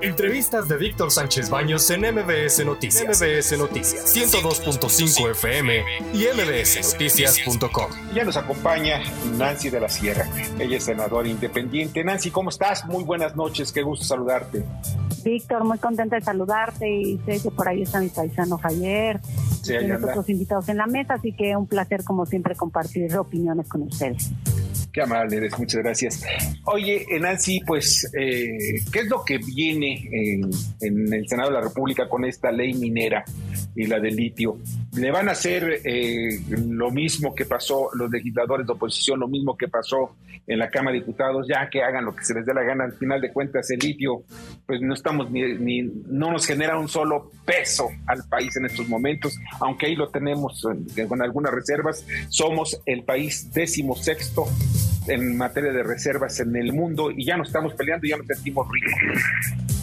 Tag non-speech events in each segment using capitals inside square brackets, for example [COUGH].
Entrevistas de Víctor Sánchez Baños en MBS Noticias. MBS Noticias 102.5 FM y mbsnoticias.com. Ya nos acompaña Nancy de la Sierra. Ella es senadora independiente. Nancy, ¿cómo estás? Muy buenas noches. Qué gusto saludarte. Víctor, muy contenta de saludarte y sé que por ahí está mi paisano Javier Sí, y otros invitados en la mesa, así que un placer como siempre compartir opiniones con ustedes. Qué amable eres, muchas gracias. Oye, Nancy, pues, eh, ¿qué es lo que viene en, en el Senado de la República con esta ley minera y la de litio? ¿Le van a hacer eh, lo mismo que pasó los legisladores de oposición, lo mismo que pasó en la Cámara de Diputados, ya que hagan lo que se les dé la gana? Al final de cuentas, el litio, pues no estamos ni, ni- no nos genera un solo peso al país en estos momentos, aunque ahí lo tenemos eh, con algunas reservas. Somos el país décimo sexto en materia de reservas en el mundo y ya no estamos peleando, ya nos sentimos ricos.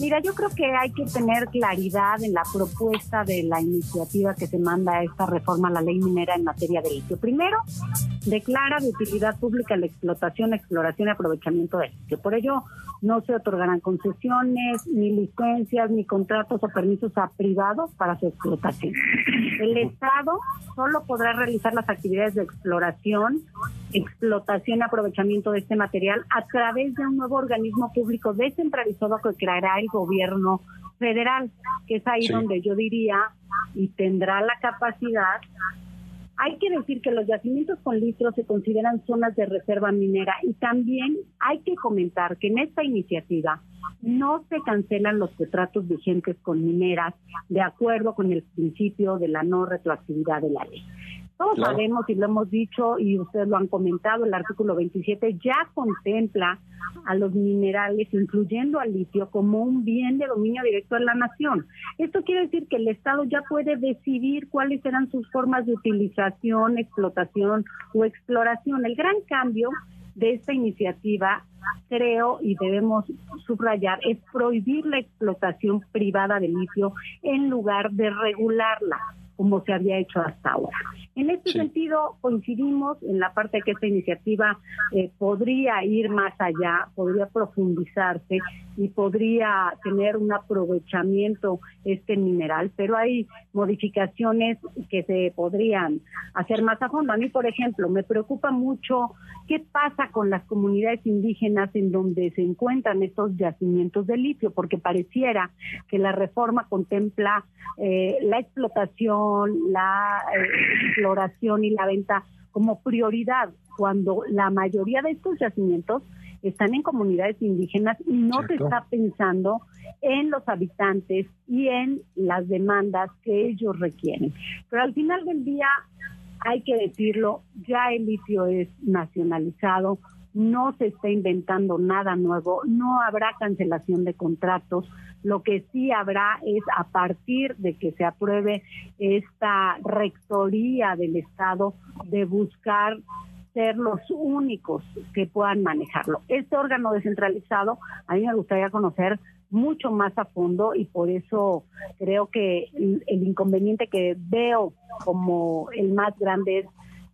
Mira, yo creo que hay que tener claridad en la propuesta de la iniciativa que se manda a esta reforma a la ley minera en materia de litio. Primero, declara de utilidad pública la explotación, exploración y aprovechamiento del litio. Por ello, no se otorgarán concesiones, ni licencias, ni contratos o permisos a privados para su explotación. El Estado solo podrá realizar las actividades de exploración, explotación y aprovechamiento de este material a través de un nuevo organismo público descentralizado que creará el gobierno federal, que es ahí Sí. donde yo diría y tendrá la capacidad hay que decir que los yacimientos con litio se consideran zonas de reserva minera y también hay que comentar que en esta iniciativa no se cancelan los contratos vigentes con mineras de acuerdo con el principio de la no retroactividad de la ley. Todos Claro. sabemos y lo hemos dicho y ustedes lo han comentado, el artículo 27 ya contempla a los minerales, incluyendo al litio, como un bien de dominio directo de la nación. Esto quiere decir que el Estado ya puede decidir cuáles serán sus formas de utilización, explotación o exploración. El gran cambio de esta iniciativa, creo, y debemos subrayar, es prohibir la explotación privada de litio en lugar de regularla como se había hecho hasta ahora. En este Sí. sentido, coincidimos en la parte de que esta iniciativa eh, podría ir más allá, podría profundizarse y podría tener un aprovechamiento este mineral, pero hay modificaciones que se podrían hacer más a fondo. A mí, por ejemplo, me preocupa mucho qué pasa con las comunidades indígenas en donde se encuentran estos yacimientos de litio, porque pareciera que la reforma contempla eh, la explotación, la eh, exploración y la venta como prioridad, cuando la mayoría de estos yacimientos están en comunidades indígenas y no se está pensando en los habitantes y en las demandas que ellos requieren. Pero al final del día, hay que decirlo, ya el litio es nacionalizado, no se está inventando nada nuevo, no habrá cancelación de contratos, lo que sí habrá es a partir de que se apruebe esta rectoría del Estado de buscar ser los únicos que puedan manejarlo. Este órgano descentralizado, a mí me gustaría conocer mucho más a fondo y por eso creo que el, inconveniente que veo como el más grande es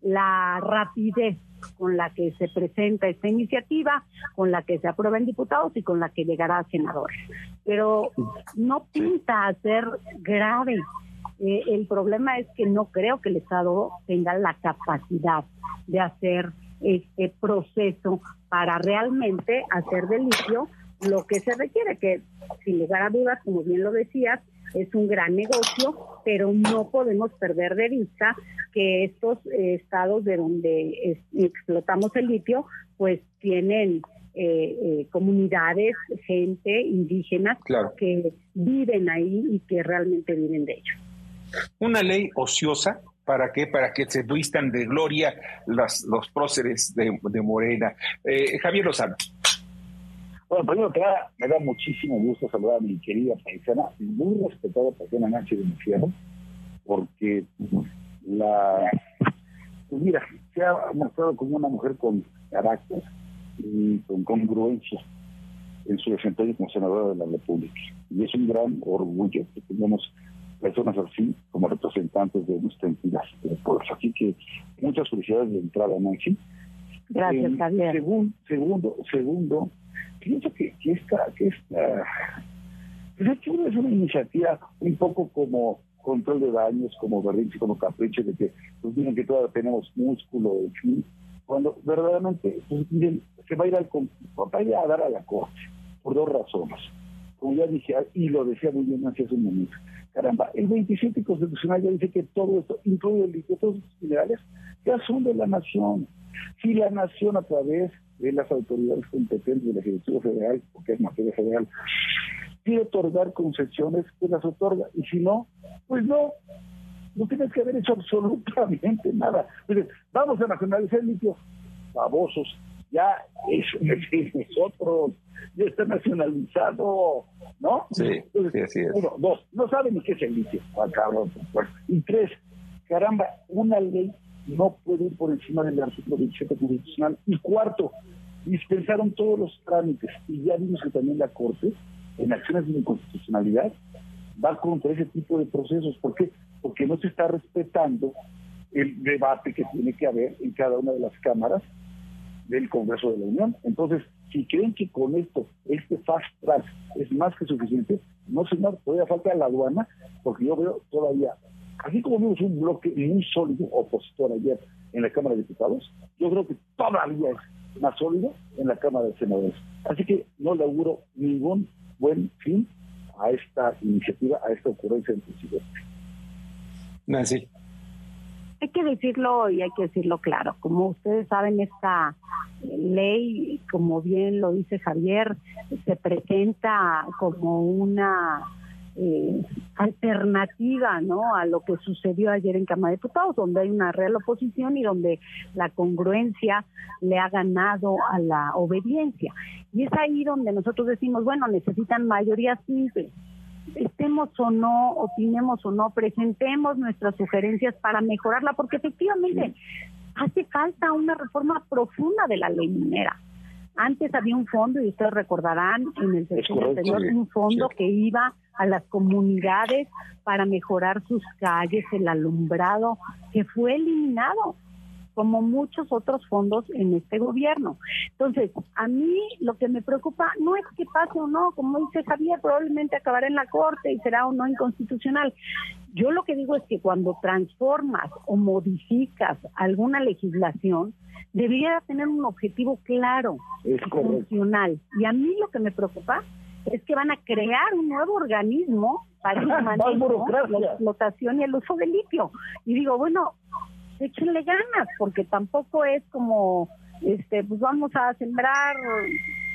la rapidez con la que se presenta esta iniciativa, con la que se aprueba en diputados y con la que llegará a senadores. Pero no pinta a ser grave. Eh, el problema es que no creo que el Estado tenga la capacidad de hacer este proceso para realmente hacer del litio lo que se requiere, que sin lugar a dudas, como bien lo decías, es un gran negocio, pero no podemos perder de vista que estos eh, estados de donde es- explotamos el litio, pues tienen eh, eh, comunidades, gente indígenas Claro. que viven ahí y que realmente viven de ello. Una ley ociosa, ¿para qué? Para que se vistan de gloria las, los próceres de, de Morena. Eh, Javier Lozano. Bueno, primero que nada, me da muchísimo gusto saludar a mi querida paisana, muy respetada persona Nancy de mi Fierro, porque la, pues mira, se ha mostrado como una mujer con carácter y con congruencia en su desempeño como senadora de la República. Y es un gran orgullo que tengamos personas así como representantes de nuestra entidad del pueblo. Así que muchas felicidades de entrada, Nancy. Gracias, Eh, Javier. segun- segundo, segundo, pienso que, que esta, que esta Pues es una iniciativa un poco como control de daños, como berrinche, como capricho, de que pues dicen que todavía tenemos músculo, en fin, cuando verdaderamente pues, se va a ir al va a, ir a dar a la corte por dos razones. Como ya dije, y lo decía muy bien hace un momento. Caramba, el 27 constitucional ya dice que todo esto, incluye el todos estos minerales, ya son de la nación. Si la nación a través de las autoridades competentes del Ejecutivo Federal, porque es materia federal, quiere otorgar concesiones, pues las otorga. Y si no, pues no. No tienes que haber hecho absolutamente nada. vamos a nacionalizar el litio. Babosos. Ya es, es nosotros. Ya está nacionalizado. ¿No? Sí, sí, Uno, dos, no saben ni qué es el litio. Ah, cabrón, y tres, caramba, una ley no puede ir por encima del artículo 27 constitucional. Y cuarto, dispensaron todos los trámites. Y ya vimos que también la Corte en acciones de inconstitucionalidad va contra ese tipo de procesos. ¿Por qué? Porque no se está respetando el debate que tiene que haber en cada una de las cámaras del Congreso de la Unión. Entonces, si creen que con esto, este fast track es más que suficiente, no señor, todavía falta la aduana, porque yo veo todavía, así como vimos un bloque muy sólido opositor ayer en la Cámara de Diputados, yo creo que todavía es más sólido en la Cámara de Senadores. Así que no le auguro ningún buen fin a esta iniciativa, a esta ocurrencia del presidente. Nancy. Hay que decirlo y hay que decirlo claro. Como ustedes saben, esta ley, como bien lo dice Javier, se presenta como una eh, alternativa ¿no? a lo que sucedió ayer en Cámara de Diputados, donde hay una real oposición y donde la congruencia le ha ganado a la obediencia. Y es ahí donde nosotros decimos, bueno, necesitan mayoría simple. Estemos o no, opinemos o no, presentemos nuestras sugerencias para mejorarla, porque efectivamente hace falta una reforma profunda de la ley minera. Antes había un fondo, y ustedes recordarán, en el sector anterior, un fondo que iba a las comunidades para mejorar sus calles, el alumbrado, que fue eliminado como muchos otros fondos en este gobierno. Entonces, a mí lo que me preocupa no es que pase o no, como dice Javier, probablemente acabará en la Corte y será o no inconstitucional. Yo lo que digo es que cuando transformas o modificas alguna legislación, debería tener un objetivo claro, y funcional. Y a mí lo que me preocupa es que van a crear un nuevo organismo para el [LAUGHS] manejo, la explotación y el uso del litio. Y digo, bueno, échenle ganas, porque tampoco es como, este, pues vamos a sembrar,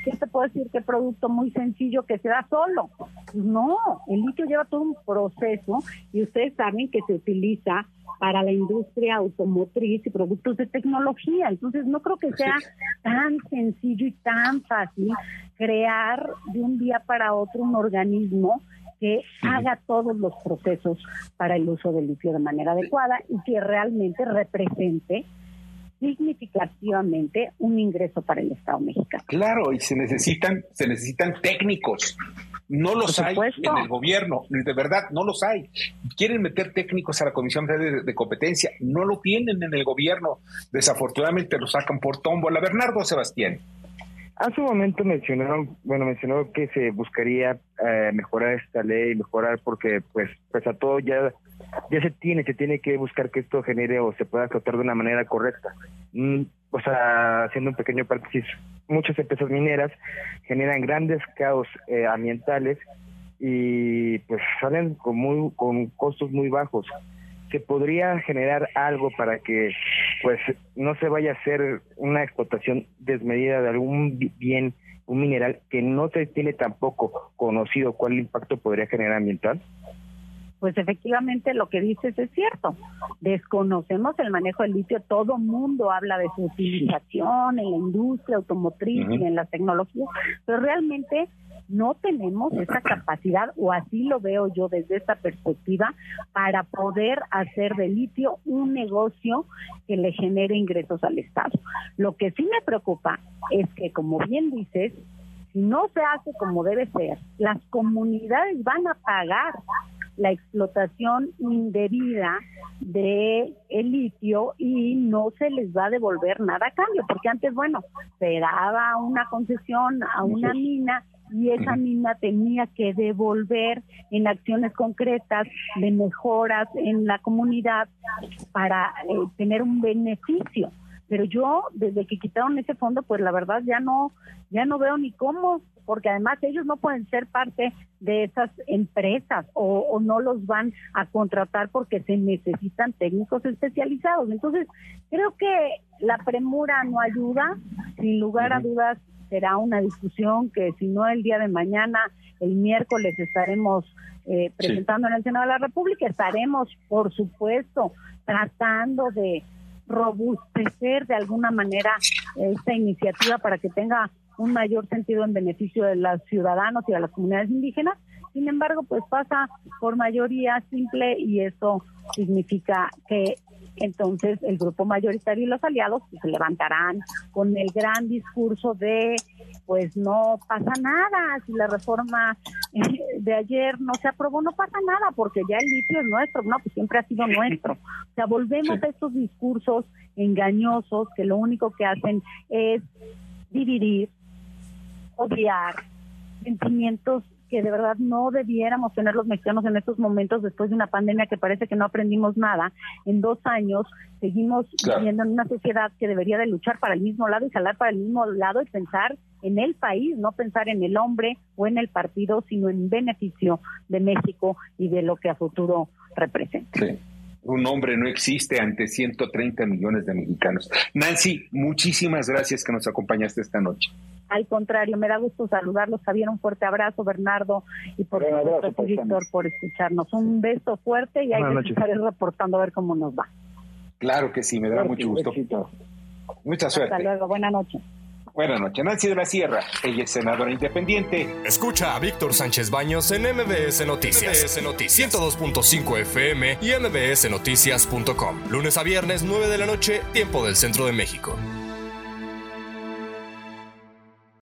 ¿qué te puedo decir? ¿Qué producto muy sencillo que se da solo? Pues no, el litio lleva todo un proceso y ustedes saben que se utiliza para la industria automotriz y productos de tecnología. Entonces, no creo que sea tan sencillo y tan fácil crear de un día para otro un organismo que haga todos los procesos para el uso del litio de manera adecuada y que realmente represente significativamente un ingreso para el Estado mexicano. Claro, y se necesitan, se necesitan técnicos. No los hay en el gobierno, de verdad, no los hay. Quieren meter técnicos a la Comisión de, de Competencia, no lo tienen en el gobierno. Desafortunadamente lo sacan por tombo. La Bernardo Sebastián. Hace un momento mencionaron, bueno, mencionó que se buscaría eh, mejorar esta ley, mejorar porque pues pues a todo ya ya se tiene, se tiene que buscar que esto genere o se pueda tratar de una manera correcta. Mm, o sea, haciendo un pequeño paréntesis, muchas empresas mineras generan grandes caos eh, ambientales y pues salen con muy con costos muy bajos se podría generar algo para que pues no se vaya a hacer una explotación desmedida de algún bien, un mineral que no se tiene tampoco conocido cuál impacto podría generar ambiental? Pues efectivamente lo que dices es cierto. Desconocemos el manejo del litio, todo mundo habla de su utilización en la industria automotriz y en las tecnologías, pero realmente no tenemos esa capacidad, o así lo veo yo desde esta perspectiva, para poder hacer de litio un negocio que le genere ingresos al Estado. Lo que sí me preocupa es que, como bien dices, si no se hace como debe ser, las comunidades van a pagar la explotación indebida de el litio y no se les va a devolver nada a cambio, porque antes, bueno, se daba una concesión a una mina y esa mina tenía que devolver en acciones concretas de mejoras en la comunidad para eh, tener un beneficio. Pero yo, desde que quitaron ese fondo, pues la verdad ya no, ya no veo ni cómo, porque además ellos no pueden ser parte de esas empresas o, o no los van a contratar porque se necesitan técnicos especializados. Entonces, creo que la premura no ayuda, sin lugar a dudas será una discusión que si no el día de mañana, el miércoles estaremos eh, presentando en el Senado de la República, estaremos, por supuesto, tratando de robustecer de alguna manera esta iniciativa para que tenga un mayor sentido en beneficio de los ciudadanos y de las comunidades indígenas. Sin embargo, pues pasa por mayoría simple y eso significa que entonces el grupo mayoritario y los aliados pues, se levantarán con el gran discurso de pues no pasa nada, si la reforma eh, de ayer no se aprobó, no pasa nada, porque ya el litio es nuestro, no, pues siempre ha sido nuestro. O sea, volvemos a estos discursos engañosos que lo único que hacen es dividir, odiar, sentimientos que de verdad no debiéramos tener los mexicanos en estos momentos después de una pandemia que parece que no aprendimos nada. En dos años seguimos viviendo en una sociedad que debería de luchar para el mismo lado y jalar para el mismo lado y pensar en el país, no pensar en el hombre o en el partido, sino en beneficio de México y de lo que a futuro representa. Sí un hombre no existe ante 130 millones de mexicanos. Nancy, muchísimas gracias que nos acompañaste esta noche. Al contrario, me da gusto saludarlos. Javier, un fuerte abrazo, Bernardo, y por supuesto, Víctor, por escucharnos. Un beso fuerte y ahí les estaré reportando a ver cómo nos va. Claro que sí, me da mucho gusto. Mucha suerte. Hasta luego, buena noche. Buenas noches, Nancy de la Sierra. Ella es senadora independiente. Escucha a Víctor Sánchez Baños en MBS Noticias. MBS Noticias 102.5 FM y MBSNoticias.com. Lunes a viernes, 9 de la noche, tiempo del centro de México.